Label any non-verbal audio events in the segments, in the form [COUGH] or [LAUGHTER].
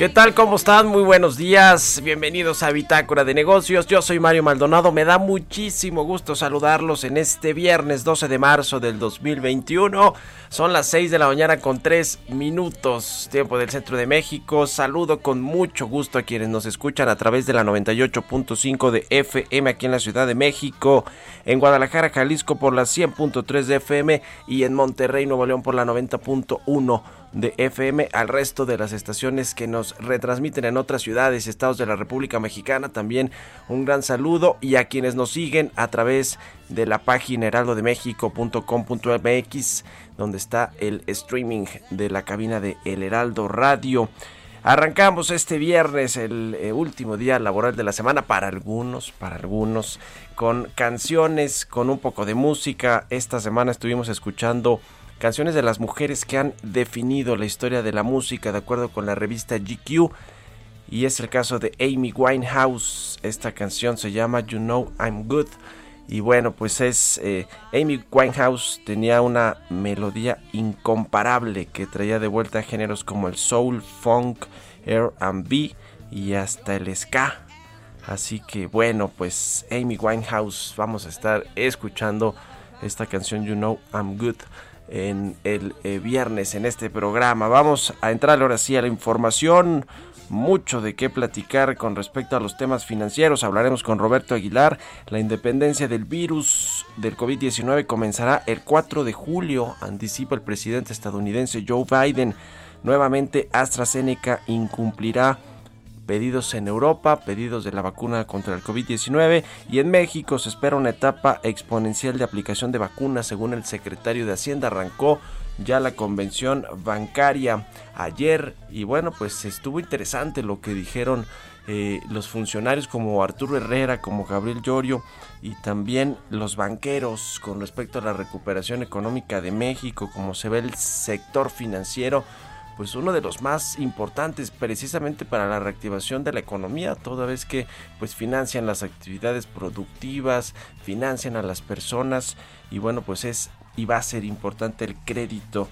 ¿Qué tal? ¿Cómo están? Muy buenos días. Bienvenidos a Bitácora de Negocios. Yo soy Mario Maldonado. Me da muchísimo gusto saludarlos en este viernes 12 de marzo del 2021. Son las 6 de la mañana con 3 minutos, tiempo del centro de México. Saludo con mucho gusto a quienes nos escuchan a través de la 98.5 de FM aquí en la Ciudad de México, en Guadalajara, Jalisco por la 100.3 de FM y en Monterrey, Nuevo León por la 90.1 de FM al resto de las estaciones que nos retransmiten en otras ciudades y estados de la República Mexicana. También un gran saludo y a quienes nos siguen a través de la página heraldodemexico.com.mx donde está el streaming de la cabina de El Heraldo Radio. Arrancamos este viernes, el eh, último día laboral de la semana para algunos, para algunos, con canciones, con un poco de música. Esta semana estuvimos escuchando canciones de las mujeres que han definido la historia de la música de acuerdo con la revista GQ. Y es el caso de Amy Winehouse. Esta canción se llama You Know I'm Good. Y bueno, pues es eh, Amy Winehouse tenía una melodía incomparable que traía de vuelta géneros como el soul, funk, R&B y hasta el ska. Así que bueno, pues Amy Winehouse vamos a estar escuchando esta canción You Know I'm Good en el eh, viernes en este programa. Vamos a entrar ahora sí a la información. Mucho de qué platicar con respecto a los temas financieros. Hablaremos con Roberto Aguilar. La independencia del virus del COVID-19 comenzará el 4 de julio, anticipa el presidente estadounidense Joe Biden. Nuevamente AstraZeneca incumplirá pedidos en Europa, pedidos de la vacuna contra el COVID-19 y en México se espera una etapa exponencial de aplicación de vacunas según el secretario de Hacienda. Arrancó ya la convención bancaria ayer y bueno pues estuvo interesante lo que dijeron eh, los funcionarios como Arturo Herrera, como Gabriel Llorio y también los banqueros con respecto a la recuperación económica de México, como se ve el sector financiero pues uno de los más importantes precisamente para la reactivación de la economía, toda vez que pues financian las actividades productivas, financian a las personas y bueno, pues es y va a ser importante el crédito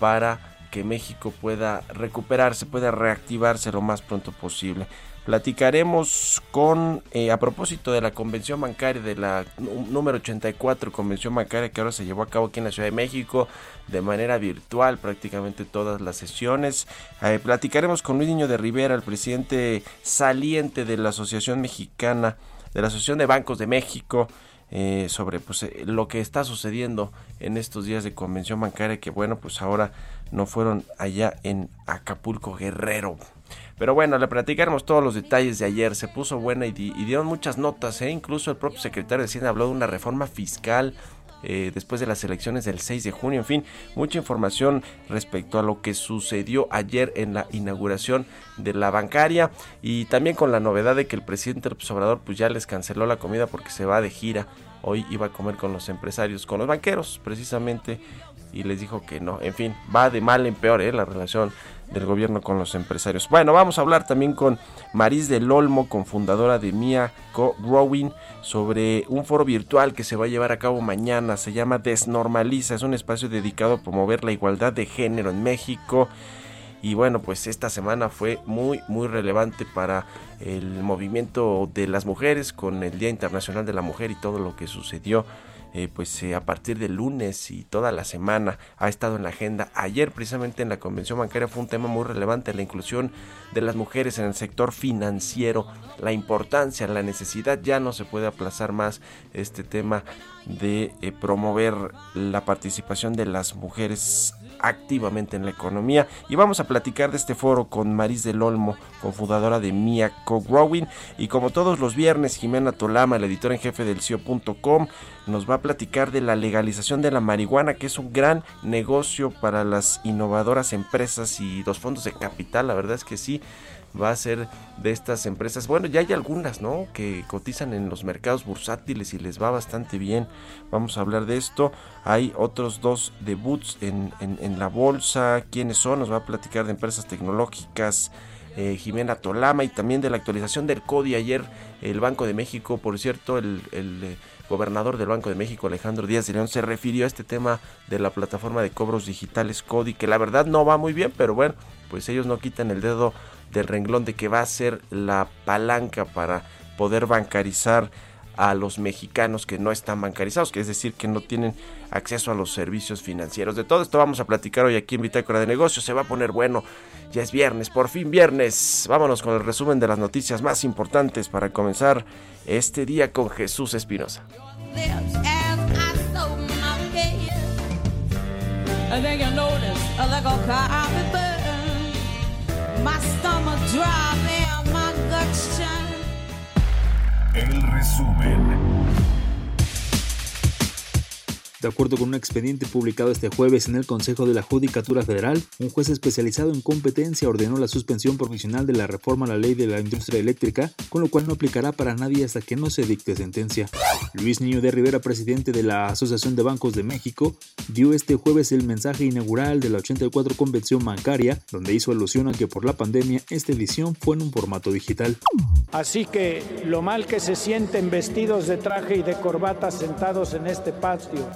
para que México pueda recuperarse, pueda reactivarse lo más pronto posible. Platicaremos con, eh, a propósito de la convención bancaria, de la número 84 convención bancaria que ahora se llevó a cabo aquí en la Ciudad de México de manera virtual prácticamente todas las sesiones. Eh, platicaremos con Luis Niño de Rivera, el presidente saliente de la Asociación Mexicana, de la Asociación de Bancos de México. Eh, sobre pues lo que está sucediendo en estos días de convención bancaria que bueno pues ahora no fueron allá en Acapulco Guerrero pero bueno, le platicaremos todos los detalles de ayer. Se puso buena y, y dieron muchas notas. ¿eh? Incluso el propio secretario de Hacienda habló de una reforma fiscal eh, después de las elecciones del 6 de junio. En fin, mucha información respecto a lo que sucedió ayer en la inauguración de la bancaria y también con la novedad de que el presidente López Obrador pues ya les canceló la comida porque se va de gira. Hoy iba a comer con los empresarios, con los banqueros precisamente y les dijo que no. En fin, va de mal en peor ¿eh? la relación del gobierno con los empresarios. Bueno, vamos a hablar también con Maris del Olmo, cofundadora de Mia Co-Growing, sobre un foro virtual que se va a llevar a cabo mañana. Se llama Desnormaliza, es un espacio dedicado a promover la igualdad de género en México. Y bueno, pues esta semana fue muy, muy relevante para el movimiento de las mujeres con el Día Internacional de la Mujer y todo lo que sucedió eh, pues eh, a partir del lunes y toda la semana ha estado en la agenda. Ayer precisamente en la convención bancaria fue un tema muy relevante, la inclusión de las mujeres en el sector financiero, la importancia, la necesidad, ya no se puede aplazar más este tema de eh, promover la participación de las mujeres activamente en la economía. Y vamos a platicar de este foro con Maris del Olmo, cofundadora de Mia Co-Growing. Y como todos los viernes Jimena Tolama, la editora en jefe del CIO.com nos va a platicar de la legalización de la marihuana que es un gran negocio para las innovadoras empresas y los fondos de capital, la verdad es que sí va a ser de estas empresas. Bueno, ya hay algunas, ¿no? Que cotizan en los mercados bursátiles y les va bastante bien. Vamos a hablar de esto. Hay otros dos debuts en, en, la bolsa. ¿Quiénes son? Nos va a platicar de empresas tecnológicas. Eh, Jimena Tolama y también de la actualización del CODI. Ayer el Banco de México, por cierto, el, el eh, gobernador del Banco de México, Alejandro Díaz de León, se refirió a este tema de la plataforma de cobros digitales CODI, que la verdad no va muy bien, pero bueno, pues ellos no quitan el dedo del renglón de que va a ser la palanca para poder bancarizar a los mexicanos que no están bancarizados, que es decir, que no tienen acceso a los servicios financieros. De todo esto vamos a platicar hoy aquí en Bitácora de Negocios. Se va a poner bueno. Ya es viernes, por fin viernes. Vámonos con el resumen de las noticias más importantes para comenzar este día con Jesús Espinosa. El resumen. De acuerdo con un expediente publicado este jueves en el Consejo de la Judicatura Federal, un juez especializado en competencia ordenó la suspensión provisional de la reforma a la ley de la industria eléctrica, con lo cual no aplicará para nadie hasta que no se dicte sentencia. Luis Niño de Rivera, presidente de la Asociación de Bancos de México, dio este jueves el mensaje inaugural de la 84 Convención Bancaria, donde hizo alusión a que por la pandemia esta edición fue en un formato digital. Así que lo mal que se sienten vestidos de traje y de corbata sentados en este patio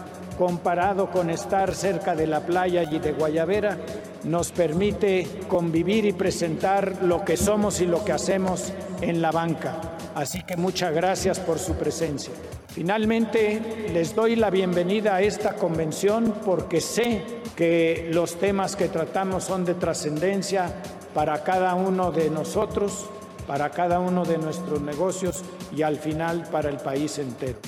comparado con estar cerca de la playa y de Guayavera, nos permite convivir y presentar lo que somos y lo que hacemos en la banca. Así que muchas gracias por su presencia. Finalmente, les doy la bienvenida a esta convención porque sé que los temas que tratamos son de trascendencia para cada uno de nosotros, para cada uno de nuestros negocios y al final para el país entero.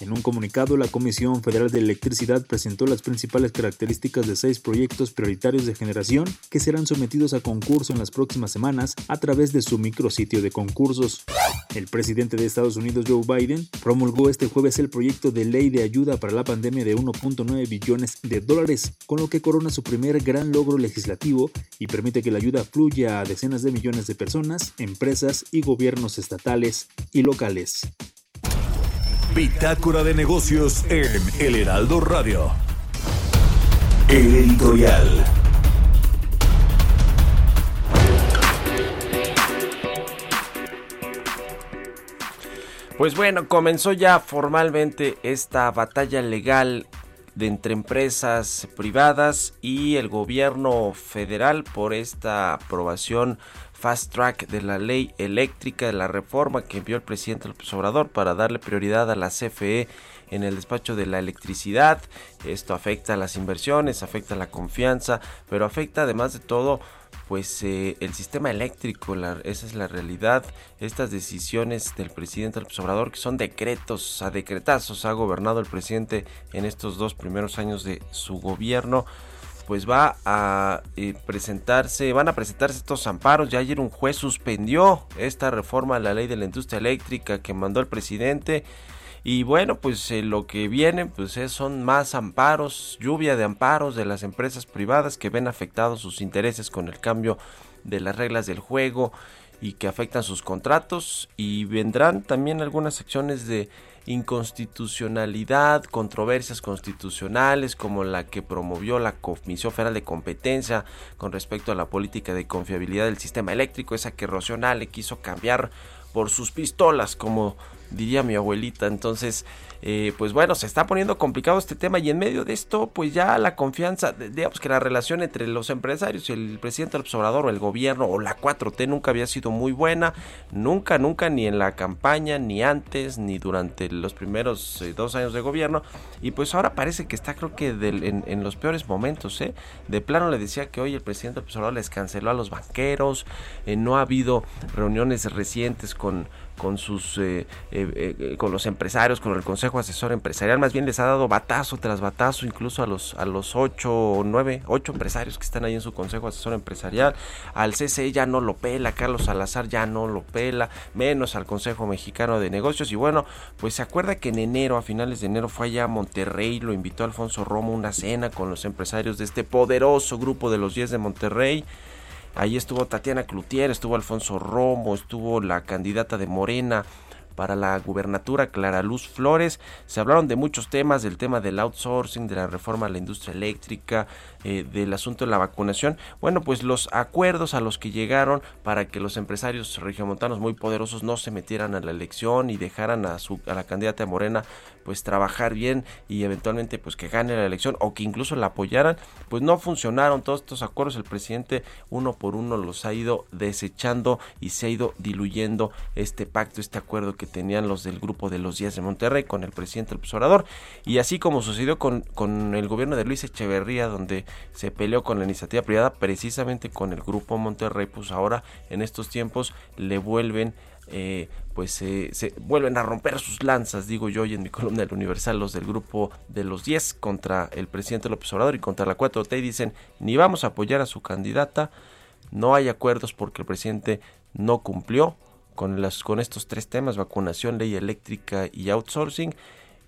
En un comunicado, la Comisión Federal de Electricidad presentó las principales características de seis proyectos prioritarios de generación que serán sometidos a concurso en las próximas semanas a través de su micrositio de concursos. El presidente de Estados Unidos, Joe Biden, promulgó este jueves el proyecto de ley de ayuda para la pandemia de 1.9 billones de dólares, con lo que corona su primer gran logro legislativo y permite que la ayuda fluya a decenas de millones de personas, empresas y gobiernos estatales y locales. Bitácora de negocios en El Heraldo Radio. El editorial. Pues bueno, comenzó ya formalmente esta batalla legal de entre empresas privadas y el gobierno federal por esta aprobación fast track de la ley eléctrica, de la reforma que envió el presidente López Obrador para darle prioridad a la CFE en el despacho de la electricidad. Esto afecta a las inversiones, afecta a la confianza, pero afecta además de todo pues eh, el sistema eléctrico, esa es la realidad. Estas decisiones del presidente López Obrador, que son decretos, a decretazos, ha gobernado el presidente en estos dos primeros años de su gobierno pues va a eh, presentarse, van a presentarse estos amparos. Ya ayer un juez suspendió esta reforma a la ley de la industria eléctrica que mandó el presidente. Y bueno, pues eh, lo que viene pues son más amparos, lluvia de amparos de las empresas privadas que ven afectados sus intereses con el cambio de las reglas del juego y que afectan sus contratos y vendrán también algunas acciones de inconstitucionalidad, controversias constitucionales como la que promovió la Comisión Federal de Competencia con respecto a la política de confiabilidad del sistema eléctrico, esa que Rocío le quiso cambiar por sus pistolas, como diría mi abuelita. Entonces, eh, pues bueno, se está poniendo complicado este tema y en medio de esto, pues ya la confianza, digamos que la relación entre los empresarios y el presidente del observador o el gobierno o la 4T nunca había sido muy buena, nunca, nunca, ni en la campaña, ni antes, ni durante los primeros eh, dos años de gobierno. Y pues ahora parece que está creo que en, los peores momentos, ¿eh? De plano le decía que hoy el presidente del observador les canceló a los banqueros, eh, no ha habido reuniones recientes con con sus eh, eh, eh, con los empresarios, con el Consejo Asesor Empresarial, más bien les ha dado batazo tras batazo, incluso a los a los ocho o nueve, ocho empresarios que están ahí en su Consejo Asesor Empresarial, al CCE ya no lo pela, Carlos Salazar ya no lo pela, menos al Consejo Mexicano de Negocios. Y bueno, pues se acuerda que en enero, a finales de enero fue allá a Monterrey, lo invitó Alfonso Romo a una cena con los empresarios de este poderoso grupo de los 10 de Monterrey Ahí estuvo Tatiana Cloutier, estuvo Alfonso Romo, estuvo la candidata de Morena para la gubernatura Clara Luz Flores. Se hablaron de muchos temas, del tema del outsourcing, de la reforma a la industria eléctrica, eh, del asunto de la vacunación. Bueno, pues los acuerdos a los que llegaron para que los empresarios regiomontanos muy poderosos no se metieran a la elección y dejaran a, su, a la candidata Morena pues trabajar bien y eventualmente pues que gane la elección o que incluso la apoyaran, pues no funcionaron todos estos acuerdos. El presidente uno por uno los ha ido desechando y se ha ido diluyendo este pacto, este acuerdo que tenían los del grupo de los días de Monterrey con el presidente el Obrador. Y así como sucedió con, con el gobierno de Luis Echeverría, donde se peleó con la iniciativa privada, precisamente con el grupo Monterrey, pues ahora en estos tiempos le vuelven eh, pues se vuelven a romper sus lanzas, digo yo, y en mi columna del Universal, los del grupo de los 10 contra el presidente López Obrador y contra la 4T, y dicen, ni vamos a apoyar a su candidata, no hay acuerdos porque el presidente no cumplió con, las, con estos tres temas, vacunación, ley eléctrica y outsourcing,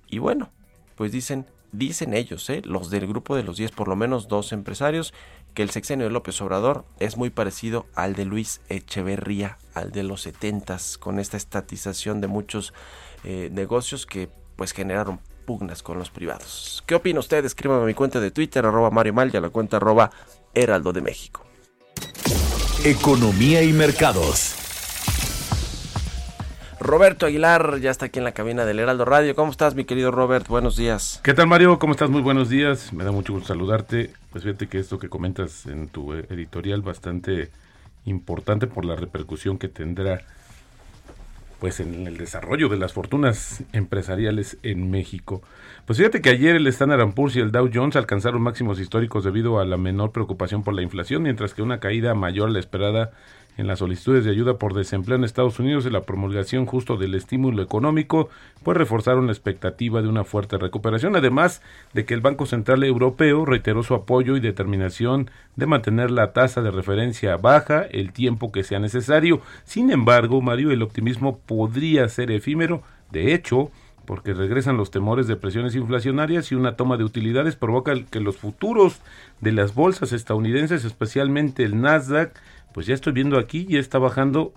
y bueno, pues dicen, dicen ellos, ¿eh? los del grupo de los 10, por lo menos dos empresarios, que el sexenio de López Obrador es muy parecido al de Luis Echeverría, al de los 70 con esta estatización de muchos eh, negocios que pues generaron pugnas con los privados. ¿Qué opina usted? Escríbame a mi cuenta de Twitter, arroba Mario Mal, y a la cuenta arroba Heraldo de México. Economía y mercados. Roberto Aguilar ya está aquí en la cabina del Heraldo Radio. ¿Cómo estás, mi querido Robert? Buenos días. ¿Qué tal, Mario? ¿Cómo estás? Muy buenos días. Me da mucho gusto saludarte. Pues fíjate que esto que comentas en tu editorial bastante importante por la repercusión que tendrá pues en el desarrollo de las fortunas empresariales en México. Pues fíjate que ayer el Standard Poor's y el Dow Jones alcanzaron máximos históricos debido a la menor preocupación por la inflación, mientras que una caída mayor a la esperada en las solicitudes de ayuda por desempleo en Estados Unidos y la promulgación justo del estímulo económico, pues reforzaron la expectativa de una fuerte recuperación, además de que el Banco Central Europeo reiteró su apoyo y determinación de mantener la tasa de referencia baja el tiempo que sea necesario. Sin embargo, Mario, el optimismo podría ser efímero. De hecho, porque regresan los temores de presiones inflacionarias y una toma de utilidades provoca que los futuros de las bolsas estadounidenses, especialmente el Nasdaq, pues ya estoy viendo aquí, ya está bajando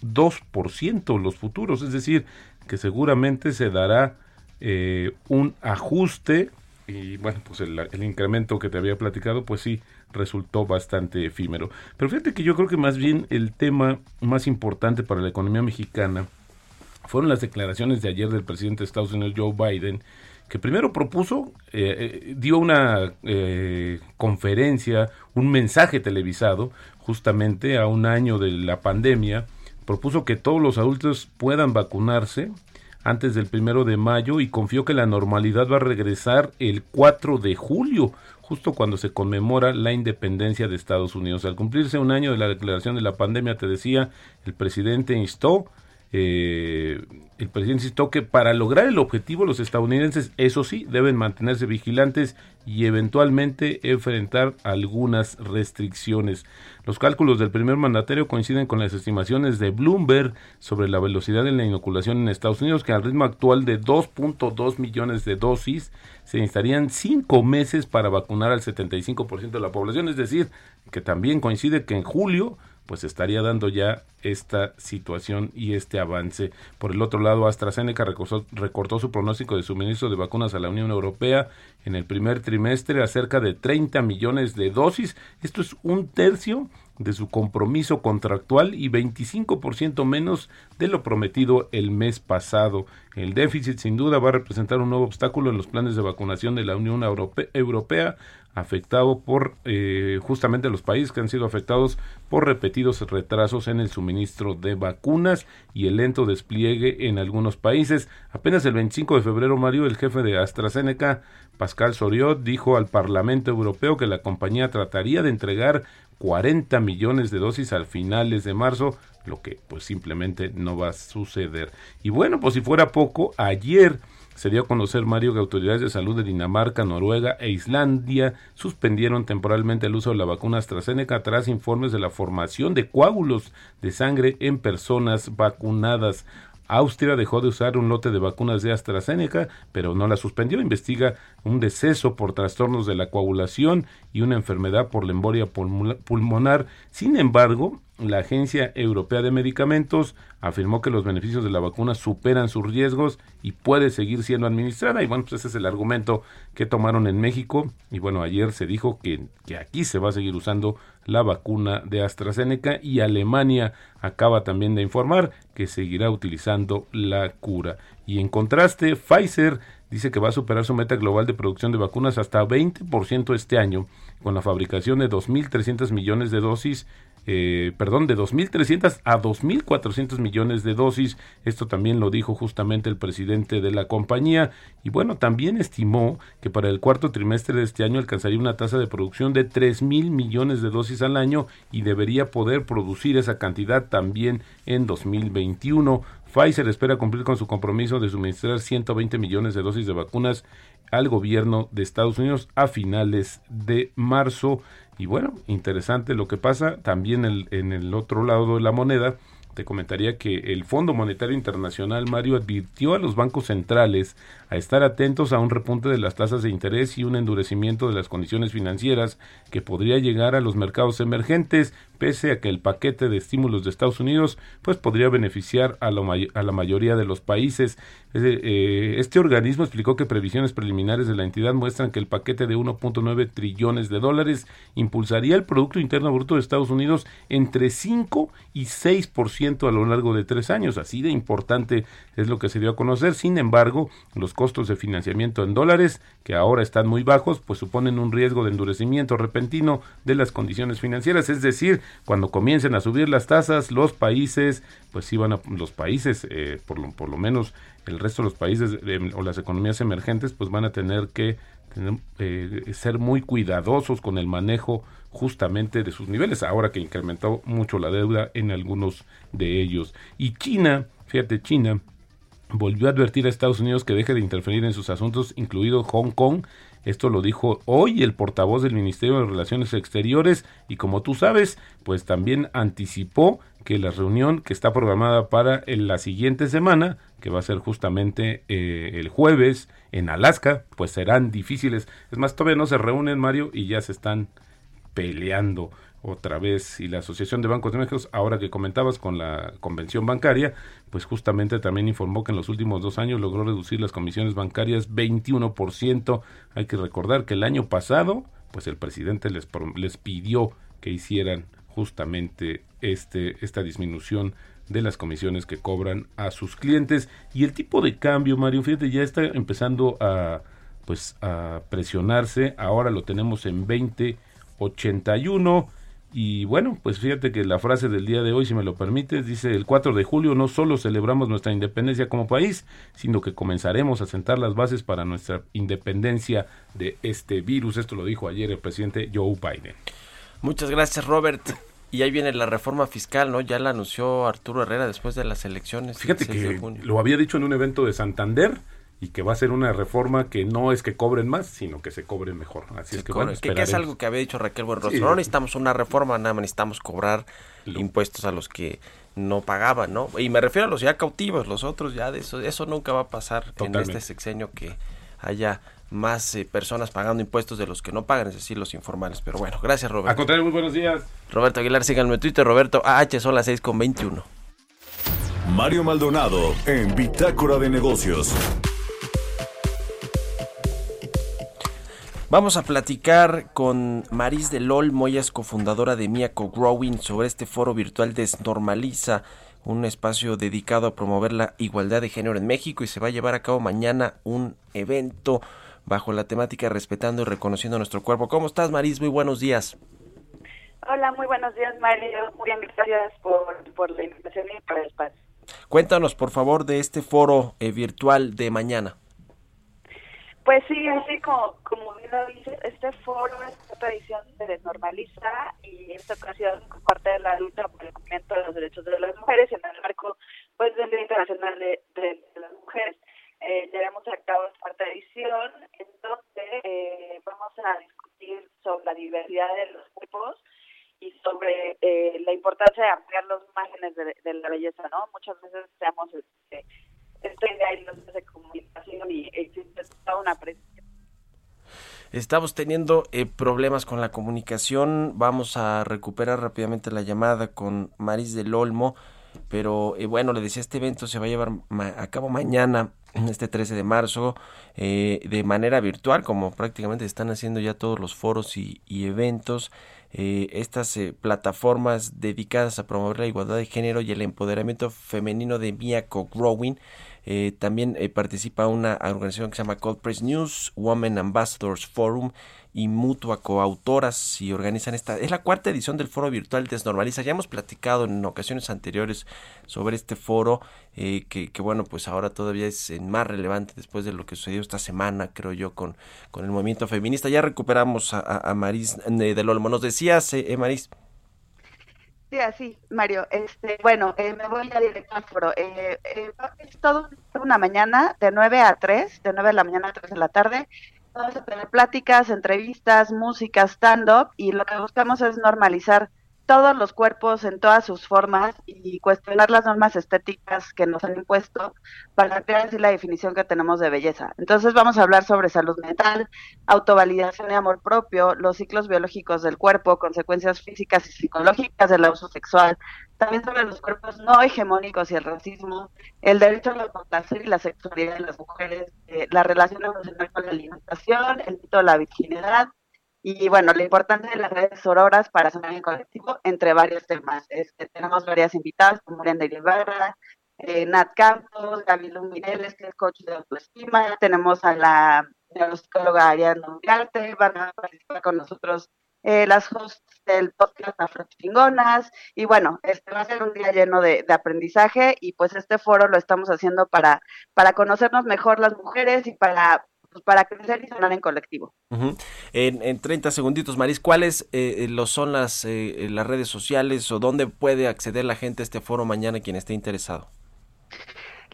2% los futuros, es decir, que seguramente se dará eh, un ajuste y bueno, pues el, el, incremento que te había platicado, pues sí, resultó bastante efímero. Pero fíjate que yo creo que más bien el tema más importante para la economía mexicana fueron las declaraciones de ayer del presidente de Estados Unidos, Joe Biden, que primero propuso, eh, eh, dio una eh, conferencia, un mensaje televisado, justamente a un año de la pandemia, propuso que todos los adultos puedan vacunarse antes del primero de mayo y confió que la normalidad va a regresar el 4 de julio, justo cuando se conmemora la independencia de Estados Unidos. Al cumplirse un año de la declaración de la pandemia, te decía, el presidente instó eh, el presidente insistió que para lograr el objetivo los estadounidenses, eso sí, deben mantenerse vigilantes y eventualmente enfrentar algunas restricciones. Los cálculos del primer mandatario coinciden con las estimaciones de Bloomberg sobre la velocidad de la inoculación en Estados Unidos, que al ritmo actual de 2.2 millones de dosis se necesitarían cinco meses para vacunar al 75% de la población, es decir, que también coincide que en julio pues estaría dando ya esta situación y este avance. Por el otro lado, AstraZeneca recortó, su pronóstico de suministro de vacunas a la Unión Europea en el primer trimestre a cerca de 30 millones de dosis. Esto es un tercio de su compromiso contractual y 25% menos de lo prometido el mes pasado. El déficit sin duda va a representar un nuevo obstáculo en los planes de vacunación de la Unión Europea, afectado por eh, justamente los países que han sido afectados por repetidos retrasos en el suministro de vacunas y el lento despliegue en algunos países. Apenas el 25 de febrero, Mario, el jefe de AstraZeneca, Pascal Soriot, dijo al Parlamento Europeo que la compañía trataría de entregar 40 millones de dosis al finales de marzo, lo que pues simplemente no va a suceder. Y bueno, pues si fuera poco, ayer se dio a conocer Mario que autoridades de salud de Dinamarca, Noruega e Islandia suspendieron temporalmente el uso de la vacuna AstraZeneca tras informes de la formación de coágulos de sangre en personas vacunadas. Austria dejó de usar un lote de vacunas de AstraZeneca, pero no la suspendió. Investiga un deceso por trastornos de la coagulación y una enfermedad por la embolia pulmonar. Sin embargo, la Agencia Europea de Medicamentos afirmó que los beneficios de la vacuna superan sus riesgos y puede seguir siendo administrada. Y bueno, pues ese es el argumento que tomaron en México. Y bueno, ayer se dijo que, que aquí se va a seguir usando la vacuna de AstraZeneca y Alemania acaba también de informar que seguirá utilizando la cura. Y en contraste, Pfizer dice que va a superar su meta global de producción de vacunas hasta 20% este año, con la fabricación de 2.300 millones de dosis eh, perdón, de 2.300 a 2.400 millones de dosis. Esto también lo dijo justamente el presidente de la compañía. Y bueno, también estimó que para el cuarto trimestre de este año alcanzaría una tasa de producción de 3.000 millones de dosis al año y debería poder producir esa cantidad también en 2021. Pfizer espera cumplir con su compromiso de suministrar 120 millones de dosis de vacunas al gobierno de Estados Unidos a finales de marzo. Y bueno, interesante lo que pasa. También el, en el otro lado de la moneda te comentaría que el Fondo Monetario Internacional, Mario, advirtió a los bancos centrales a estar atentos a un repunte de las tasas de interés y un endurecimiento de las condiciones financieras que podría llegar a los mercados emergentes, pese a que el paquete de estímulos de Estados Unidos pues podría beneficiar a, a la mayoría de los países. Eh, este organismo explicó que previsiones preliminares de la entidad muestran que el paquete de 1.9 trillones de dólares impulsaría el Producto Interno Bruto de Estados Unidos entre 5 y 6% a lo largo de tres años. Así de importante es lo que se dio a conocer. Sin embargo, los costos de financiamiento en dólares, que ahora están muy bajos, pues suponen un riesgo de endurecimiento repentino de las condiciones financieras. Es decir, cuando comiencen a subir las tasas, los países, pues iban a, los países, eh, por, lo, por lo menos el resto de los países eh, o las economías emergentes, pues van a tener que eh, ser muy cuidadosos con el manejo justamente de sus niveles, ahora que incrementó mucho la deuda en algunos de ellos. Y China, fíjate, China volvió a advertir a Estados Unidos que deje de interferir en sus asuntos, incluido Hong Kong. Esto lo dijo hoy el portavoz del Ministerio de Relaciones Exteriores y como tú sabes, pues también anticipó que la reunión que está programada para la siguiente semana, que va a ser justamente eh, el jueves en Alaska, pues serán difíciles. Es más, todavía no se reúnen, Mario, y ya se están peleando otra vez y la Asociación de Bancos de México, ahora que comentabas con la convención bancaria, pues justamente también informó que en los últimos dos años logró reducir las comisiones bancarias 21%. Hay que recordar que el año pasado, pues el presidente les, les pidió que hicieran justamente este, esta disminución de las comisiones que cobran a sus clientes. Y el tipo de cambio Mario fíjate ya está empezando a pues a presionarse. Ahora lo tenemos en 2081 y bueno, pues fíjate que la frase del día de hoy, si me lo permites, dice el 4 de julio no solo celebramos nuestra independencia como país, sino que comenzaremos a sentar las bases para nuestra independencia de este virus. Esto lo dijo ayer el presidente Joe Biden. Muchas gracias, Robert. Y ahí viene la reforma fiscal, ¿no? Ya la anunció Arturo Herrera después de las elecciones. Fíjate que lo había dicho en un evento de Santander y que va a ser una reforma que no es que cobren más, sino que se cobren mejor. Así es que bueno, que, que, es algo que había dicho Raquel Buenrostro. no necesitamos una reforma, nada más necesitamos cobrar impuestos a los que no pagaban, ¿no? Y me refiero a los ya cautivos, los otros ya de eso, eso nunca va a pasar en este sexenio que haya más eh, personas pagando impuestos de los que no pagan, es decir, los informales. Pero bueno, gracias A Roberto. contrario, muy buenos días. Roberto Aguilar, síganme en Twitter, Roberto AH, son las 6 con 21. Mario Maldonado en Bitácora de Negocios. Vamos a platicar con Maris del Olmo, ella es cofundadora de Miaco Growing, sobre este foro virtual Desnormaliza, un espacio dedicado a promover la igualdad de género en México y se va a llevar a cabo mañana un evento bajo la temática Respetando y Reconociendo Nuestro Cuerpo. ¿Cómo estás, Maris? Muy buenos días. Hola, muy buenos días, Mario. Muy bien, gracias por, por la invitación y por el espacio. Cuéntanos, por favor, de este foro eh, virtual de mañana. Pues sí, así como, como bien lo dices, este foro es una tradición de desnormaliza y esta ocasión como parte de la lucha por el cumplimiento de los derechos de las mujeres en el marco pues, del Día Internacional de, de- las Mujeres. Eh, llevamos a cabo esta edición en donde eh, vamos a discutir sobre la diversidad de los cuerpos y sobre eh, la importancia de ampliar los márgenes de, la belleza, ¿no? Muchas veces seamos este, Estamos teniendo eh, problemas con la comunicación. Vamos a recuperar rápidamente la llamada con Maris del Olmo. Pero eh, bueno, le decía, este evento se va a llevar a cabo mañana, [CLEARS THROAT] este 13 de marzo, eh, de manera virtual, como prácticamente están haciendo ya todos los foros y, y eventos. Eh, estas eh, plataformas dedicadas a promover la igualdad de género y el empoderamiento femenino de Miyako Growing. Eh, también eh, participa una organización que se llama Cold Press News, Women Ambassadors Forum y Mutua Coautoras y organizan esta. Es la cuarta edición del foro virtual Desnormaliza. Ya hemos platicado en ocasiones anteriores sobre este foro, eh, que, que, bueno, pues ahora todavía es eh, más relevante después de lo que sucedió esta semana, creo yo, con, con el movimiento feminista. Ya recuperamos a, a, Maris eh, del Olmo. Nos decías, Maris. Sí, así, Mario. Este, bueno, eh, me voy a directo al foro. Eh, eh, es todo una mañana de 9 a 3, de 9 de la mañana a 3 de la tarde. Vamos a tener pláticas, entrevistas, música, stand-up y lo que buscamos es normalizar todos los cuerpos en todas sus formas y cuestionar las normas estéticas que nos han impuesto para crear así la definición que tenemos de belleza. Entonces vamos a hablar sobre salud mental, autovalidación y amor propio, los ciclos biológicos del cuerpo, consecuencias físicas y psicológicas del abuso sexual, también sobre los cuerpos no hegemónicos y el racismo, el derecho a la placer y la sexualidad de las mujeres, eh, la relación emocional con la alimentación, el mito de la virginidad, y bueno, la importancia de las redes sororas para sonar en colectivo, entre varios temas. Este, tenemos varias invitadas, como Brenda Ibarra, eh, Nat Campos, Gaby Mireles, que es coach de autoestima, tenemos a la neuropsicóloga Ariana Ugarte, van a participar con nosotros eh, las hosts del podcast Afro Chingonas, y bueno, este va a ser un día lleno de, de, aprendizaje, y pues este foro lo estamos haciendo para, para conocernos mejor las mujeres y para pues, para crecer y sonar en colectivo. Uh -huh. en, en, 30 segunditos, Maris, ¿cuáles eh, lo son las, eh, las redes sociales o dónde puede acceder la gente a este foro mañana quien esté interesado?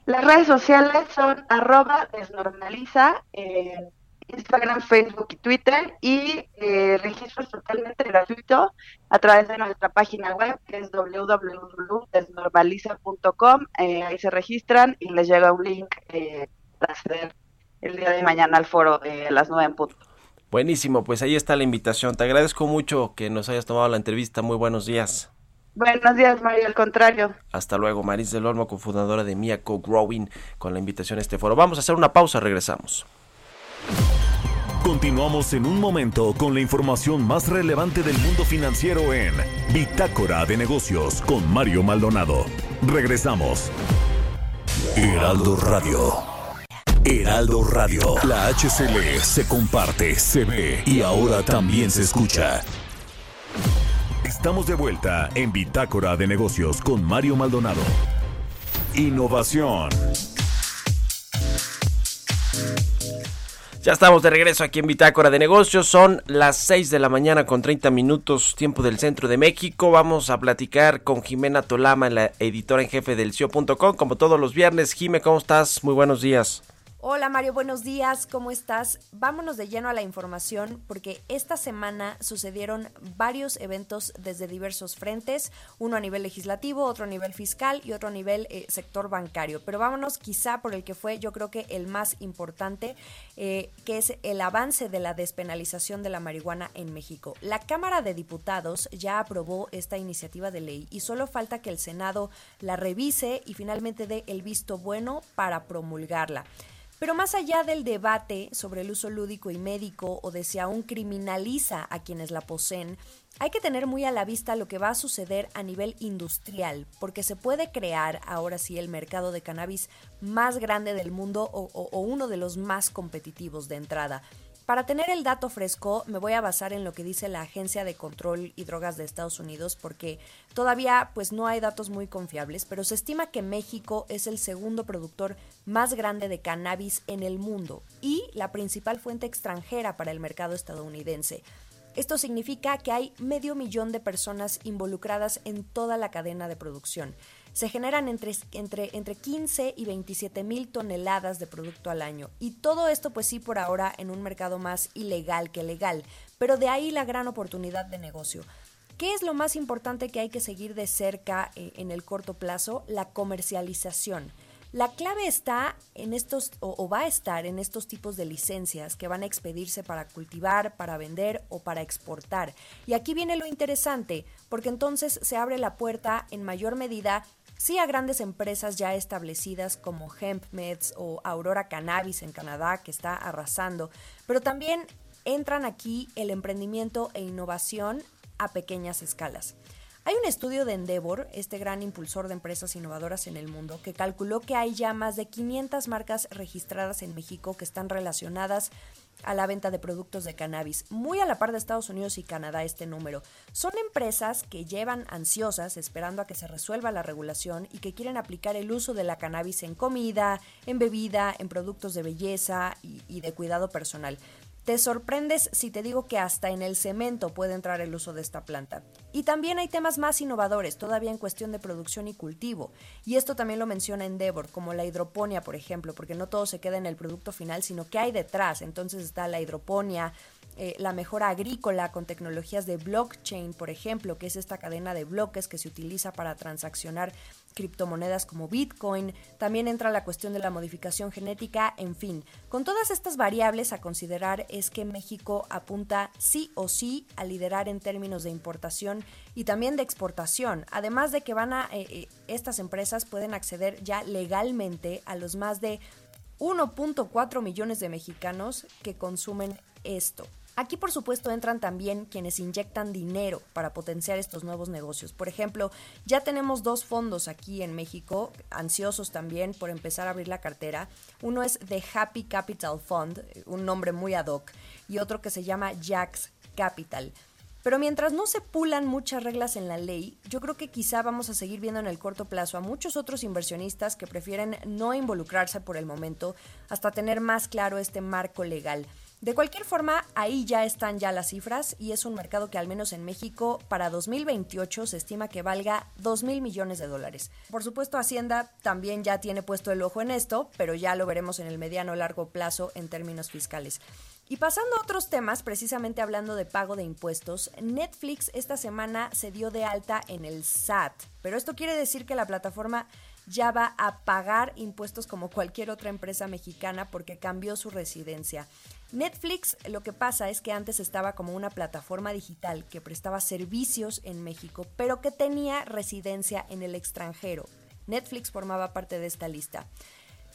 Las redes sociales son arroba desnormaliza, eh, Instagram, Facebook y Twitter y eh, registro es totalmente gratuito a través de nuestra página web que es www.desnormaliza.com. Eh, ahí se registran y les llega un link eh, para acceder el día de mañana al foro de las 9 en punto. Buenísimo, pues ahí está la invitación. Te agradezco mucho que nos hayas tomado la entrevista. Muy buenos días. Buenos días, Mario, al contrario. Hasta luego, Maris del Olmo, cofundadora de Miaco Growing, con la invitación a este foro. Vamos a hacer una pausa, regresamos. Continuamos en un momento con la información más relevante del mundo financiero en Bitácora de Negocios con Mario Maldonado. Regresamos. Heraldo Radio. Heraldo Radio. La HCL se comparte, se ve y ahora también se escucha. Estamos de vuelta en Bitácora de Negocios con Mario Maldonado. Innovación. Ya estamos de regreso aquí en Bitácora de Negocios. Son las 6 de la mañana con 30 minutos, tiempo del centro de México. Vamos a platicar con Jimena Tolama, la editora en jefe del CIO.com, como todos los viernes. Jime, ¿cómo estás? Muy buenos días. Hola Mario, buenos días, ¿cómo estás? Vámonos de lleno a la información porque esta semana sucedieron varios eventos desde diversos frentes, uno a nivel legislativo, otro a nivel fiscal y otro a nivel eh, sector bancario. Pero vámonos quizá por el que fue yo creo que el más importante, eh, que es el avance de la despenalización de la marihuana en México. La Cámara de Diputados ya aprobó esta iniciativa de ley y solo falta que el Senado la revise y finalmente dé el visto bueno para promulgarla. Pero más allá del debate sobre el uso lúdico y médico o de si aún criminaliza a quienes la poseen, hay que tener muy a la vista lo que va a suceder a nivel industrial, porque se puede crear ahora sí el mercado de cannabis más grande del mundo o, o uno de los más competitivos de entrada. Para tener el dato fresco, me voy a basar en lo que dice la Agencia de Control y Drogas de Estados Unidos, porque todavía pues no hay datos muy confiables, pero se estima que México es el segundo productor más grande de cannabis en el mundo y la principal fuente extranjera para el mercado estadounidense. Esto significa que hay medio millón de personas involucradas en toda la cadena de producción se generan entre, entre, entre 15 y 27 mil toneladas de producto al año. Y todo esto pues sí por ahora en un mercado más ilegal que legal, pero de ahí la gran oportunidad de negocio. ¿Qué es lo más importante que hay que seguir de cerca eh, en el corto plazo? La comercialización. La clave está en estos, o, va a estar en estos tipos de licencias que van a expedirse para cultivar, para vender o para exportar. Y aquí viene lo interesante, porque entonces se abre la puerta en mayor medida sí a grandes empresas ya establecidas como HempMeds o Aurora Cannabis en Canadá, que está arrasando, pero también entran aquí el emprendimiento e innovación a pequeñas escalas. Hay un estudio de Endeavor, este gran impulsor de empresas innovadoras en el mundo, que calculó que hay ya más de 500 marcas registradas en México que están relacionadas a la venta de productos de cannabis, muy a la par de Estados Unidos y Canadá este número. Son empresas que llevan ansiosas esperando a que se resuelva la regulación y que quieren aplicar el uso de la cannabis en comida, en bebida, en productos de belleza y, y de cuidado personal. Te sorprendes si te digo que hasta en el cemento puede entrar el uso de esta planta. Y también hay temas más innovadores, todavía en cuestión de producción y cultivo. Y esto también lo menciona Endeavor, como la hidroponía, por ejemplo, porque no todo se queda en el producto final, sino que hay detrás. Entonces está la hidroponía, eh, la mejora agrícola con tecnologías de blockchain, por ejemplo, que es esta cadena de bloques que se utiliza para transaccionar criptomonedas como Bitcoin, también entra la cuestión de la modificación genética, en fin, con todas estas variables a considerar es que México apunta sí o sí a liderar en términos de importación y también de exportación, además de que van a eh, eh, estas empresas pueden acceder ya legalmente a los más de 1.4 millones de mexicanos que consumen esto. Aquí por supuesto entran también quienes inyectan dinero para potenciar estos nuevos negocios. Por ejemplo, ya tenemos dos fondos aquí en México, ansiosos también por empezar a abrir la cartera. Uno es The Happy Capital Fund, un nombre muy ad hoc, y otro que se llama Jax Capital. Pero mientras no se pulan muchas reglas en la ley, yo creo que quizá vamos a seguir viendo en el corto plazo a muchos otros inversionistas que prefieren no involucrarse por el momento hasta tener más claro este marco legal. De cualquier forma, ahí ya están ya las cifras y es un mercado que al menos en México para 2028 se estima que valga 2 mil millones de dólares. Por supuesto, Hacienda también ya tiene puesto el ojo en esto, pero ya lo veremos en el mediano o largo plazo en términos fiscales. Y pasando a otros temas, precisamente hablando de pago de impuestos, Netflix esta semana se dio de alta en el SAT, pero esto quiere decir que la plataforma ya va a pagar impuestos como cualquier otra empresa mexicana porque cambió su residencia. Netflix lo que pasa es que antes estaba como una plataforma digital que prestaba servicios en México, pero que tenía residencia en el extranjero. Netflix formaba parte de esta lista.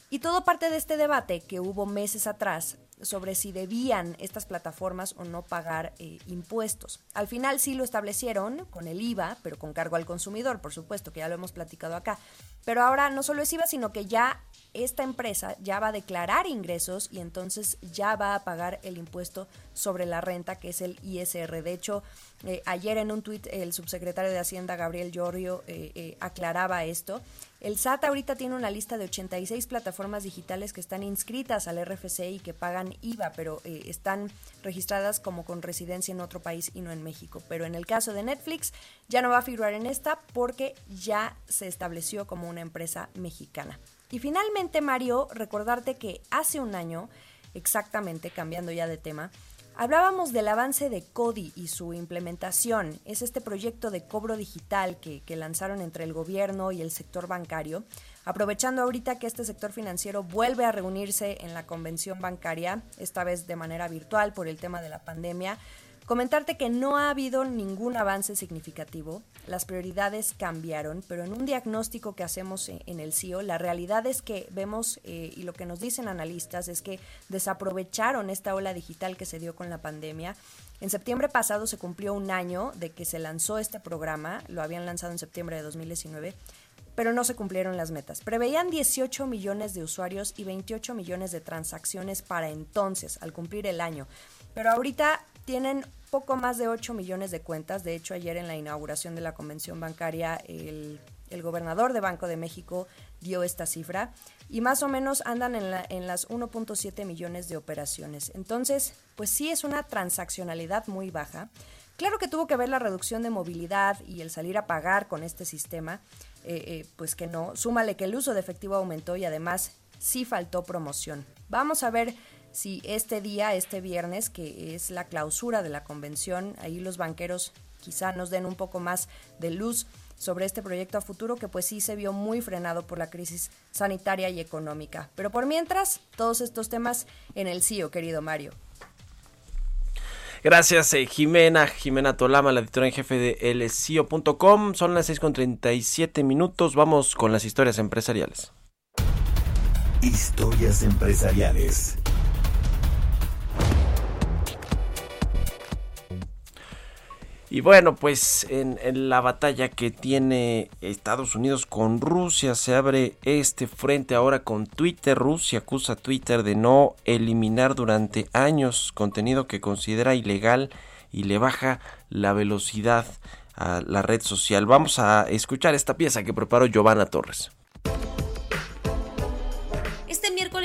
Y todo parte de este debate que hubo meses atrás sobre si debían estas plataformas o no pagar eh, impuestos. Al final sí lo establecieron con el IVA, pero con cargo al consumidor, por supuesto, que ya lo hemos platicado acá. Pero ahora no solo es IVA, sino que ya esta empresa ya va a declarar ingresos y entonces ya va a pagar el impuesto sobre la renta, que es el ISR. De hecho, eh, ayer en un tuit el subsecretario de Hacienda, Gabriel Llorio, eh, aclaraba esto. El SAT ahorita tiene una lista de 86 plataformas digitales que están inscritas al RFC y que pagan IVA, pero están registradas como con residencia en otro país y no en México. Pero en el caso de Netflix ya no va a figurar en esta porque ya se estableció como una empresa mexicana. Y finalmente, Mario, recordarte que hace un año, exactamente, cambiando ya de tema, Hablábamos del avance de CODI y su implementación. Es este proyecto de cobro digital que, que, lanzaron entre el gobierno y el sector bancario. Aprovechando ahorita que este sector financiero vuelve a reunirse en la convención bancaria, esta vez de manera virtual por el tema de la pandemia, Comentarte que no ha habido ningún avance significativo, las prioridades cambiaron, pero en un diagnóstico que hacemos en el CIO, la realidad es que vemos eh, y lo que nos dicen analistas es que desaprovecharon esta ola digital que se dio con la pandemia. En septiembre pasado se cumplió un año de que se lanzó este programa, lo habían lanzado en septiembre de 2019 pero no se cumplieron las metas. Preveían 18 millones de usuarios y 28 millones de transacciones para entonces, al cumplir el año. Pero ahorita tienen poco más de 8 millones de cuentas. De hecho, ayer en la inauguración de la convención bancaria, el, gobernador de Banco de México dio esta cifra. Y más o menos andan en, la, en las 1.7 millones de operaciones. Entonces, pues sí es una transaccionalidad muy baja. Claro que tuvo que ver la reducción de movilidad y el salir a pagar con este sistema, eh, eh, pues que no. Súmale que el uso de efectivo aumentó y además sí faltó promoción. Vamos a ver si este día, este viernes, que es la clausura de la convención, ahí los banqueros quizá nos den un poco más de luz sobre este proyecto a futuro que pues sí se vio muy frenado por la crisis sanitaria y económica. Pero por mientras, todos estos temas en el CIO, querido Mario. Gracias, eh, Jimena. Jimena Tolama, la editora en jefe de elcio.com. Son las 6.37 minutos. Vamos con las historias empresariales. Historias empresariales. Y bueno, pues en, la batalla que tiene Estados Unidos con Rusia se abre este frente ahora con Twitter. Rusia acusa a Twitter de no eliminar durante años contenido que considera ilegal y le baja la velocidad a la red social. Vamos a escuchar esta pieza que preparó Giovanna Torres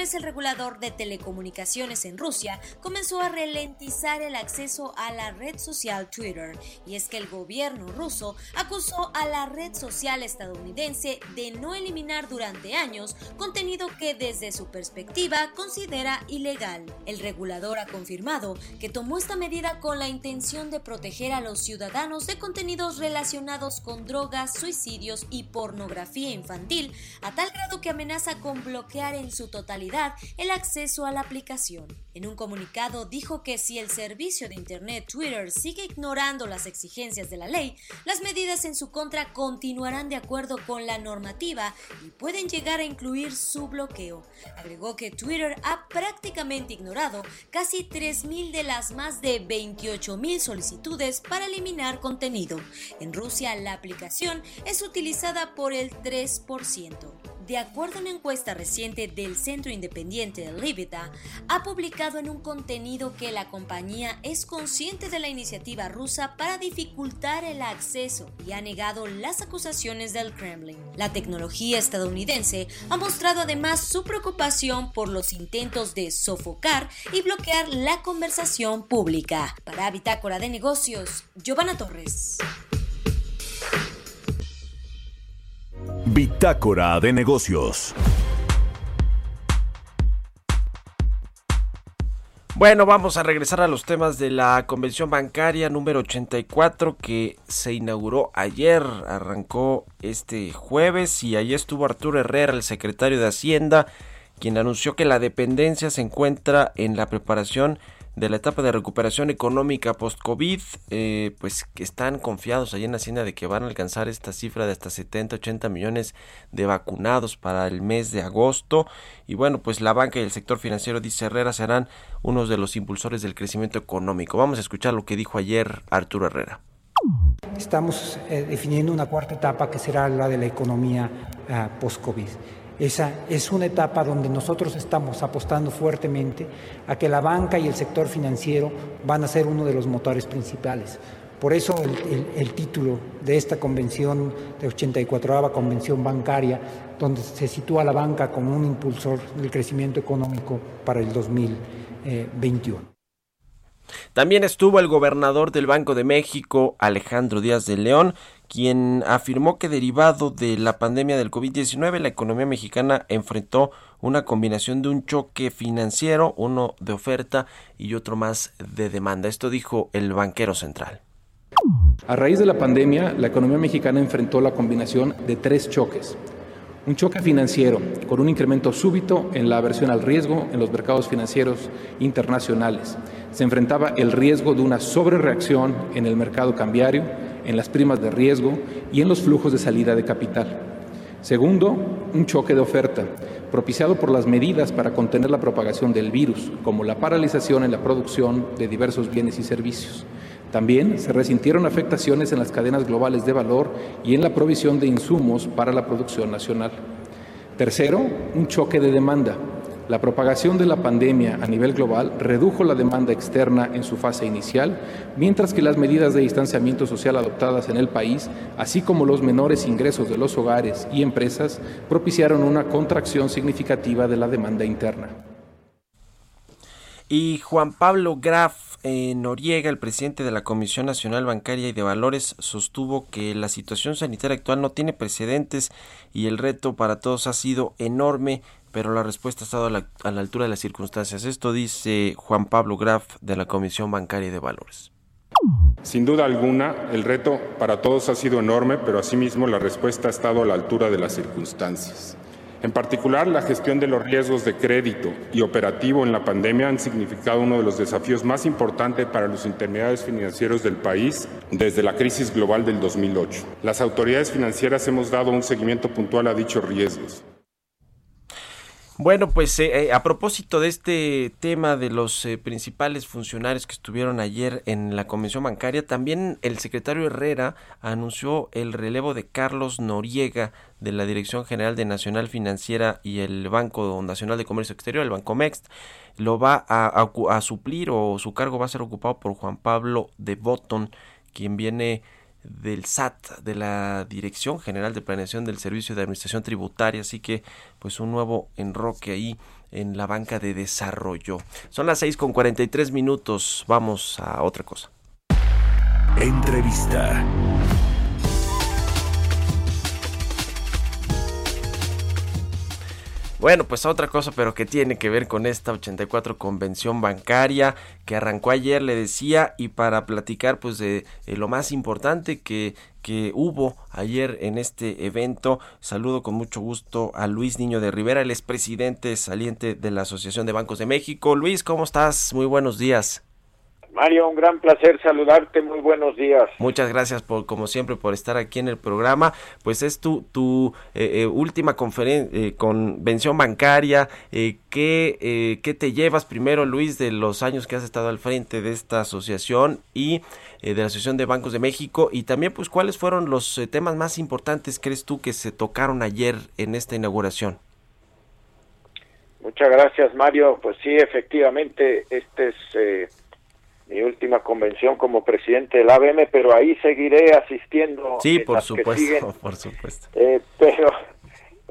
el regulador de telecomunicaciones en Rusia comenzó a ralentizar el acceso a la red social Twitter, y es que el gobierno ruso acusó a la red social estadounidense de no eliminar durante años contenido que desde su perspectiva considera ilegal. El regulador ha confirmado que tomó esta medida con la intención de proteger a los ciudadanos de contenidos relacionados con drogas, suicidios y pornografía infantil, a tal grado que amenaza con bloquear en su totalidad el acceso a la aplicación. En un comunicado dijo que si el servicio de Internet Twitter sigue ignorando las exigencias de la ley, las medidas en su contra continuarán de acuerdo con la normativa y pueden llegar a incluir su bloqueo. Agregó que Twitter ha prácticamente ignorado casi 3.000 de las más de 28.000 solicitudes para eliminar contenido. En Rusia la aplicación es utilizada por el 3%. De acuerdo a una encuesta reciente del Centro Independiente de Libita, ha publicado en un contenido que la compañía es consciente de la iniciativa rusa para dificultar el acceso y ha negado las acusaciones del Kremlin. La tecnología estadounidense ha mostrado además su preocupación por los intentos de sofocar y bloquear la conversación pública. Para Bitácora de Negocios, Giovanna Torres. Bitácora de negocios. Bueno, vamos a regresar a los temas de la convención bancaria número 84 que se inauguró ayer, arrancó este jueves y allí estuvo Arturo Herrera, el secretario de Hacienda, quien anunció que la dependencia se encuentra en la preparación la etapa de recuperación económica post-COVID, eh, pues que están confiados allí en Hacienda de que van a alcanzar esta cifra de hasta 70, 80 millones de vacunados para el mes de agosto. Y bueno, pues la banca y el sector financiero, dice Herrera, serán unos de los impulsores del crecimiento económico. Vamos a escuchar lo que dijo ayer Arturo Herrera. Estamos eh, definiendo una cuarta etapa que será la de la economía ah, post-COVID. Esa es una etapa donde nosotros estamos apostando fuertemente a que la banca y el sector financiero van a ser uno de los motores principales. Por eso el, título de esta convención, de 84 Convención Bancaria, donde se sitúa la banca como un impulsor del crecimiento económico para el 2021. También estuvo el gobernador del Banco de México, Alejandro Díaz de León, quien afirmó que derivado de la pandemia del COVID-19 la economía mexicana enfrentó una combinación de un choque financiero, uno de oferta y otro más de demanda. Esto dijo el banquero central. A raíz de la pandemia, la economía mexicana enfrentó la combinación de tres choques. Un choque financiero con un incremento súbito en la aversión al riesgo en los mercados financieros internacionales. Se enfrentaba el riesgo de una sobrereacción en el mercado cambiario, en las primas de riesgo y en los flujos de salida de capital. Segundo, un choque de oferta, propiciado por las medidas para contener la propagación del virus, como la paralización en la producción de diversos bienes y servicios. También se resintieron afectaciones en las cadenas globales de valor y en la provisión de insumos para la producción nacional. Tercero, un choque de demanda. La propagación de la pandemia a nivel global redujo la demanda externa en su fase inicial, mientras que las medidas de distanciamiento social adoptadas en el país, así como los menores ingresos de los hogares y empresas, propiciaron una contracción significativa de la demanda interna. Y Juan Pablo Graf eh, Noriega, el presidente de la Comisión Nacional Bancaria y de Valores, sostuvo que la situación sanitaria actual no tiene precedentes y el reto para todos ha sido enorme, pero la respuesta ha estado a la, a la altura de las circunstancias. Esto dice Juan Pablo Graf de la Comisión Bancaria y de Valores. Sin duda alguna, el reto para todos ha sido enorme, pero asimismo la respuesta ha estado a la altura de las circunstancias. En particular, la gestión de los riesgos de crédito y operativo en la pandemia han significado uno de los desafíos más importantes para los intermediarios financieros del país desde la crisis global del 2008. Las autoridades financieras hemos dado un seguimiento puntual a dichos riesgos. Bueno, pues eh, eh, a propósito de este tema de los eh, principales funcionarios que estuvieron ayer en la Convención Bancaria, también el secretario Herrera anunció el relevo de Carlos Noriega de la Dirección General de Nacional Financiera y el Banco Nacional de Comercio Exterior, el Banco Mext, lo va a, a- suplir o su cargo va a ser ocupado por Juan Pablo de Botton, quien viene del SAT, de la Dirección General de Planeación del Servicio de Administración Tributaria, así que pues un nuevo enroque ahí en la banca de desarrollo. Son las 6 con 43 minutos, vamos a otra cosa. Entrevista. Bueno, pues otra cosa, pero que tiene que ver con esta 84 convención bancaria que arrancó ayer, le decía, y para platicar pues de, eh, lo más importante que, que hubo ayer en este evento, saludo con mucho gusto a Luis Niño de Rivera, el expresidente saliente de la Asociación de Bancos de México. Luis, ¿cómo estás? Muy buenos días. Mario, un gran placer saludarte, muy buenos días. Muchas gracias por, como siempre, por estar aquí en el programa. Pues es tu, tu eh, eh, última eh, convención bancaria. Eh, ¿qué, eh, ¿Qué te llevas primero, Luis, de los años que has estado al frente de esta asociación y de la Asociación de Bancos de México? Y también, pues, ¿cuáles fueron los temas más importantes, crees tú, que se tocaron ayer en esta inauguración? Muchas gracias, Mario. Pues sí, efectivamente, este es eh, mi última convención como presidente del ABM, pero ahí seguiré asistiendo. Sí, por supuesto, [LAUGHS] por supuesto. Eh, pero,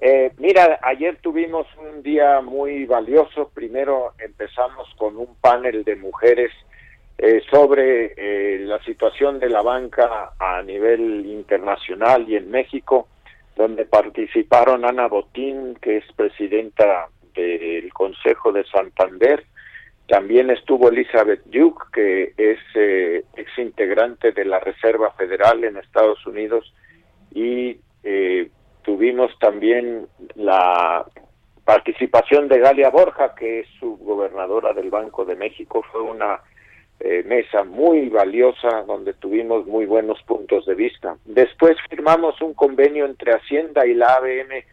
eh, mira, ayer tuvimos un día muy valioso. Primero empezamos con un panel de mujeres eh, sobre eh, la situación de la banca a nivel internacional y en México, donde participaron Ana Botín, que es presidenta del Consejo de Santander, también estuvo Elizabeth Duke, que es eh, ex integrante de la Reserva Federal en Estados Unidos, y eh, tuvimos también la participación de Galia Borja, que es subgobernadora del Banco de México. Fue una eh, mesa muy valiosa donde tuvimos muy buenos puntos de vista. Después firmamos un convenio entre Hacienda y la ABM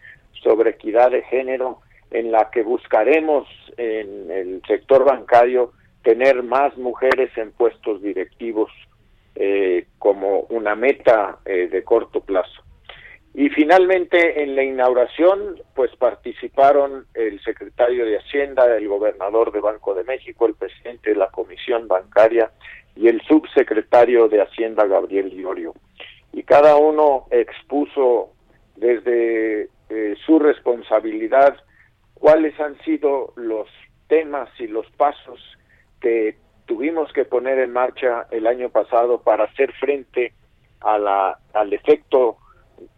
sobre equidad de género en la que buscaremos en el sector bancario tener más mujeres en puestos directivos eh, como una meta eh, de corto plazo. Y finalmente en la inauguración pues participaron el secretario de Hacienda, el gobernador de Banco de México, el presidente de la Comisión Bancaria y el subsecretario de Hacienda, Gabriel Iorio. Y cada uno expuso desde eh, su responsabilidad cuáles han sido los temas y los pasos que tuvimos que poner en marcha el año pasado para hacer frente a la, al efecto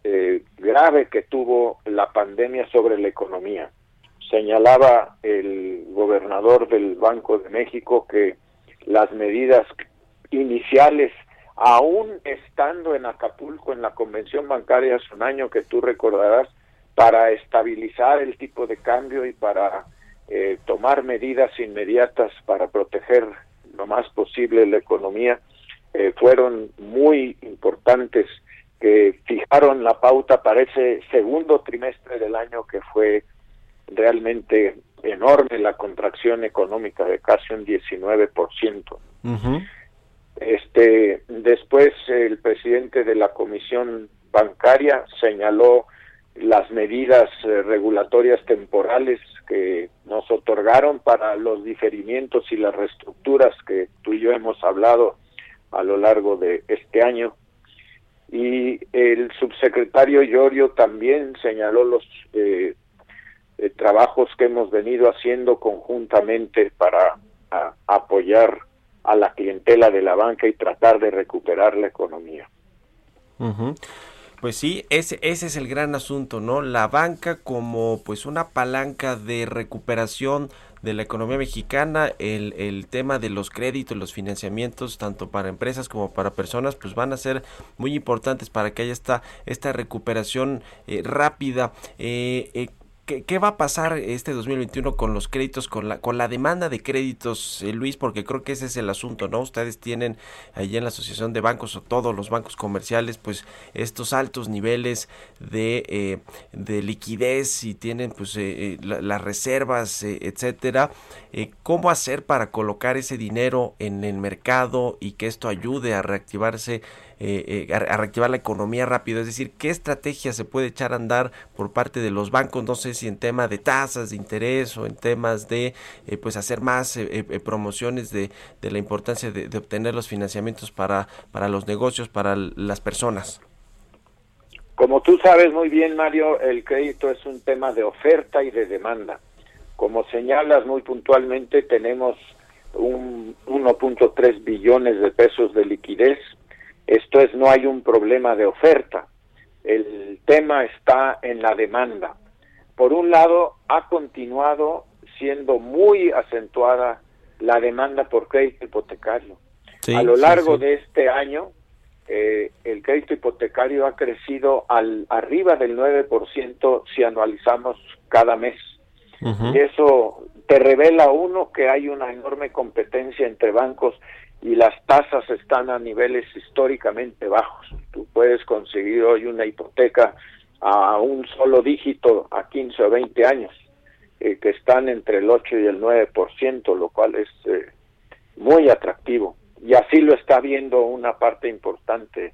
eh, grave que tuvo la pandemia sobre la economía. Señalaba el gobernador del Banco de México que las medidas iniciales, aún estando en Acapulco en la convención bancaria hace un año que tú recordarás, para estabilizar el tipo de cambio y para eh, tomar medidas inmediatas para proteger lo más posible la economía, eh, fueron muy importantes que fijaron la pauta para ese segundo trimestre del año que fue realmente enorme la contracción económica de casi un 19%. Este después el presidente de la Comisión Bancaria señaló las medidas eh, regulatorias temporales que nos otorgaron para los diferimientos y las reestructuras que tú y yo hemos hablado a lo largo de este año. Y el subsecretario Llorio también señaló los eh, eh, trabajos que hemos venido haciendo conjuntamente para apoyar a la clientela de la banca y tratar de recuperar la economía. Pues sí, ese, ese es el gran asunto, ¿no? La banca como pues una palanca de recuperación de la economía mexicana, el, el tema de los créditos, los financiamientos, tanto para empresas como para personas, pues van a ser muy importantes para que haya esta, esta recuperación eh, rápida. Eh, eh, ¿Qué, va a pasar este 2021 con los créditos, con la, demanda de créditos, eh, Luis? Porque creo que ese es el asunto, ¿no? Ustedes tienen allí en la Asociación de Bancos o todos los bancos comerciales, pues estos altos niveles de, eh, de liquidez y tienen pues eh, las reservas, etcétera. ¿Cómo hacer para colocar ese dinero en el mercado y que esto ayude a reactivarse? Eh, eh, a, reactivar la economía rápido, es decir, qué estrategia se puede echar a andar por parte de los bancos, no sé si en tema de tasas de interés o en temas de eh, pues hacer más promociones de, de, la importancia de, de, obtener los financiamientos para, para los negocios, para las personas. Como tú sabes muy bien, Mario, el crédito es un tema de oferta y de demanda. Como señalas muy puntualmente, tenemos un 1.3 billones de pesos de liquidez esto es, no hay un problema de oferta, el tema está en la demanda. Por un lado, ha continuado siendo muy acentuada la demanda por crédito hipotecario. a lo largo de este año, eh, el crédito hipotecario ha crecido al arriba del 9% si anualizamos cada mes. Y eso te revela uno que hay una enorme competencia entre bancos y las tasas están a niveles históricamente bajos. Tú puedes conseguir hoy una hipoteca a un solo dígito a 15 o 20 años, eh, que están entre el 8 y el 9%, lo cual es eh, muy atractivo. Y así lo está viendo una parte importante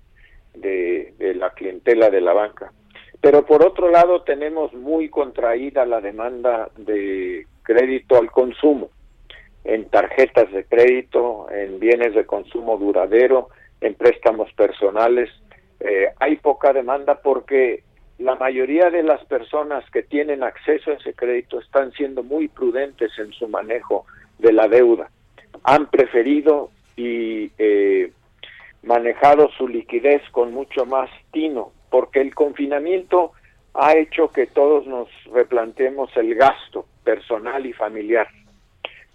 de, de la clientela de la banca. Pero por otro lado tenemos muy contraída la demanda de crédito al consumo en tarjetas de crédito, en bienes de consumo duradero, en préstamos personales. Eh, hay poca demanda porque la mayoría de las personas que tienen acceso a ese crédito están siendo muy prudentes en su manejo de la deuda. Han preferido y eh, manejado su liquidez con mucho más tino, porque el confinamiento ha hecho que todos nos replanteemos el gasto personal y familiar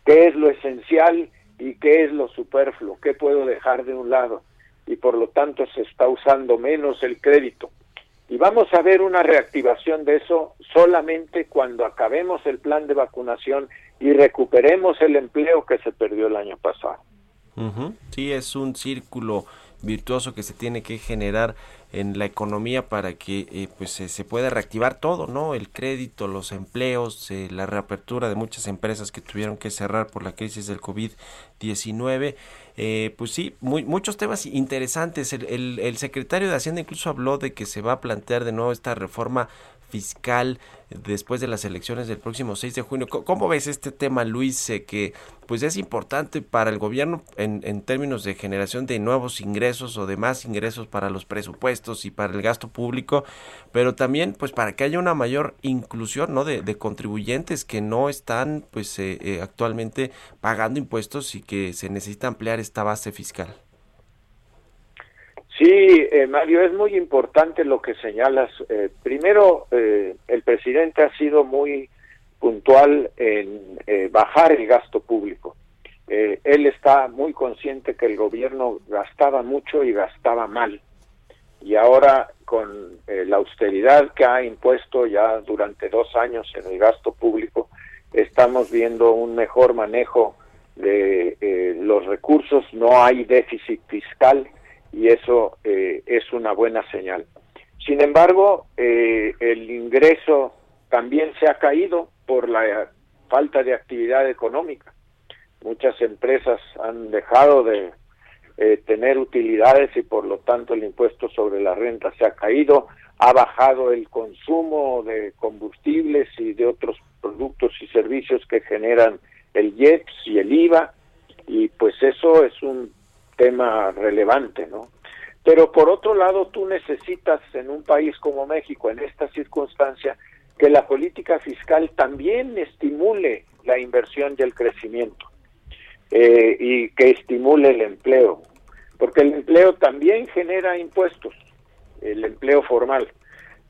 qué es lo esencial y qué es lo superfluo, qué puedo dejar de un lado y por lo tanto se está usando menos el crédito. Y vamos a ver una reactivación de eso solamente cuando acabemos el plan de vacunación y recuperemos el empleo que se perdió el año pasado. Sí, es un círculo virtuoso que se tiene que generar en la economía para que eh, pues se pueda reactivar todo, ¿no? El crédito, los empleos, eh, la reapertura de muchas empresas que tuvieron que cerrar por la crisis del COVID-19. Eh, pues sí, muy, muchos temas interesantes. El, secretario de Hacienda incluso habló de que se va a plantear de nuevo esta reforma fiscal después de las elecciones del próximo 6 de junio. ¿Cómo ves este tema, Luis, que pues es importante para el gobierno en, términos de generación de nuevos ingresos o de más ingresos para los presupuestos y para el gasto público, pero también pues para que haya una mayor inclusión ¿no? de, contribuyentes que no están pues eh, eh, actualmente pagando impuestos y que se necesita ampliar esta base fiscal? Sí, eh, Mario, es muy importante lo que señalas. Eh, primero, eh, el presidente ha sido muy puntual en bajar el gasto público. él está muy consciente que el gobierno gastaba mucho y gastaba mal. Y ahora, con la austeridad que ha impuesto ya durante dos años en el gasto público, estamos viendo un mejor manejo de los recursos, no hay déficit fiscal y eso eh, es una buena señal. Sin embargo, eh, el ingreso también se ha caído por la falta de actividad económica. Muchas empresas han dejado de eh, tener utilidades y por lo tanto el impuesto sobre la renta se ha caído, ha bajado el consumo de combustibles y de otros productos y servicios que generan el IEPS y el IVA y pues eso es un tema relevante, ¿no? Pero por otro lado, tú necesitas en un país como México, en esta circunstancia, que la política fiscal también estimule la inversión y el crecimiento eh, y que estimule el empleo, porque el empleo también genera impuestos, el empleo formal.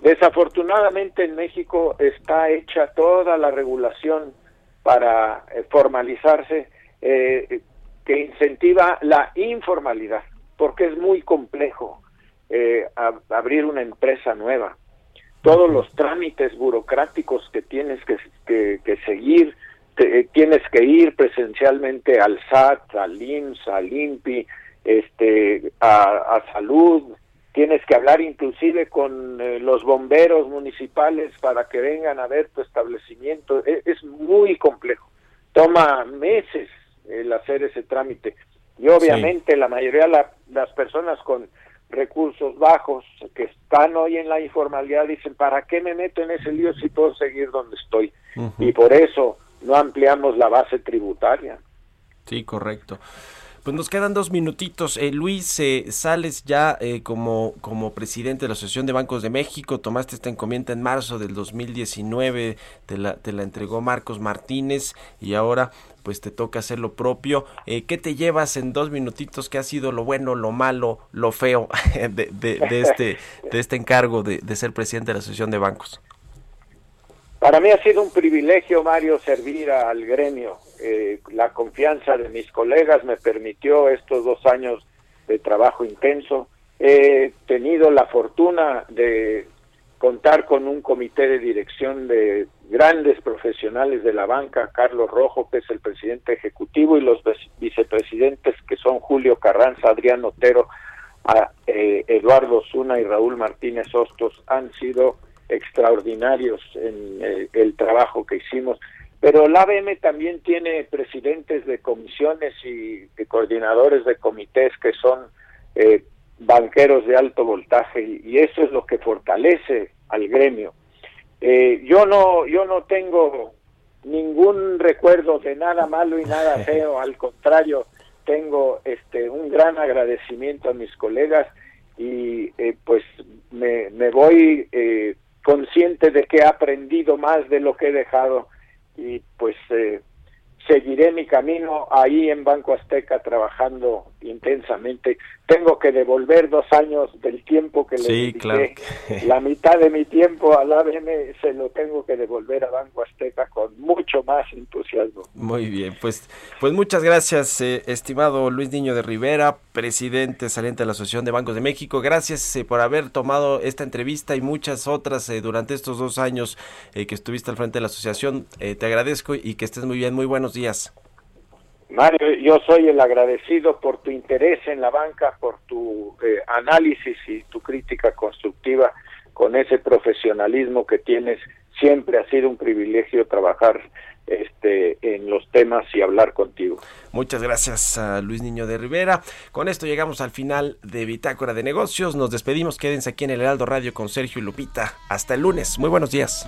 Desafortunadamente en México está hecha toda la regulación para eh, formalizarse eh, que incentiva la informalidad, porque es muy complejo eh, abrir una empresa nueva. Todos los trámites burocráticos que tienes que, seguir, eh, tienes que ir presencialmente al SAT, al IMSS, al INPI, este, a, salud, tienes que hablar inclusive con eh, los bomberos municipales para que vengan a ver tu establecimiento. E, es muy complejo. Toma meses el hacer ese trámite. Y obviamente la mayoría de las personas con recursos bajos que están hoy en la informalidad dicen, ¿para qué me meto en ese lío si puedo seguir donde estoy? Y por eso no ampliamos la base tributaria. Sí, correcto. Pues nos quedan dos minutitos. Eh, Luis, eh, sales ya eh, como, como presidente de la Asociación de Bancos de México, tomaste esta encomienda en marzo del 2019, te la, te la entregó Marcos Martínez y ahora pues te toca hacer lo propio. ¿Qué te llevas en dos minutitos? ¿Qué ha sido lo bueno, lo malo, lo feo [LAUGHS] de, de, este, de este encargo de, de ser presidente de la Asociación de Bancos? Para mí ha sido un privilegio, Mario, servir al gremio. Eh, la confianza de mis colegas me permitió estos dos años de trabajo intenso. He tenido la fortuna de contar con un comité de dirección de grandes profesionales de la banca, Carlos Rojo, que es el presidente ejecutivo, y los vicepresidentes, que son Julio Carranza, Adrián Otero, eh, Eduardo Zuna y Raúl Martínez Hostos, han sido extraordinarios en eh, el, trabajo que hicimos. Pero la ABM también tiene presidentes de comisiones y coordinadores de comités que son eh, banqueros de alto voltaje y, eso es lo que fortalece al gremio. Eh, yo no yo no tengo ningún recuerdo de nada malo y nada [LAUGHS] feo, al contrario tengo este un gran agradecimiento a mis colegas y pues me, me voy eh, consciente de que he aprendido más de lo que he dejado y pues eh, seguiré mi camino ahí en Banco Azteca trabajando intensamente. Tengo que devolver dos años del tiempo que le dediqué. [LAUGHS] La mitad de mi tiempo al ABM se lo tengo que devolver a Banco Azteca con mucho más entusiasmo. Muy bien, pues, pues muchas gracias, eh, estimado Luis Niño de Rivera, presidente saliente de la Asociación de Bancos de México. Gracias eh, por haber tomado esta entrevista y muchas otras eh, durante estos dos años que estuviste al frente de la asociación. te agradezco y que estés muy bien. Muy buenos días. Mario, yo soy el agradecido por tu interés en la banca, por tu eh, análisis y tu crítica constructiva con ese profesionalismo que tienes. Siempre ha sido un privilegio trabajar este, en los temas y hablar contigo. Muchas gracias a Luis Niño de Rivera. Con esto llegamos al final de Bitácora de Negocios. Nos despedimos. Quédense aquí en el Heraldo Radio con Sergio y Lupita. Hasta el lunes. Muy buenos días.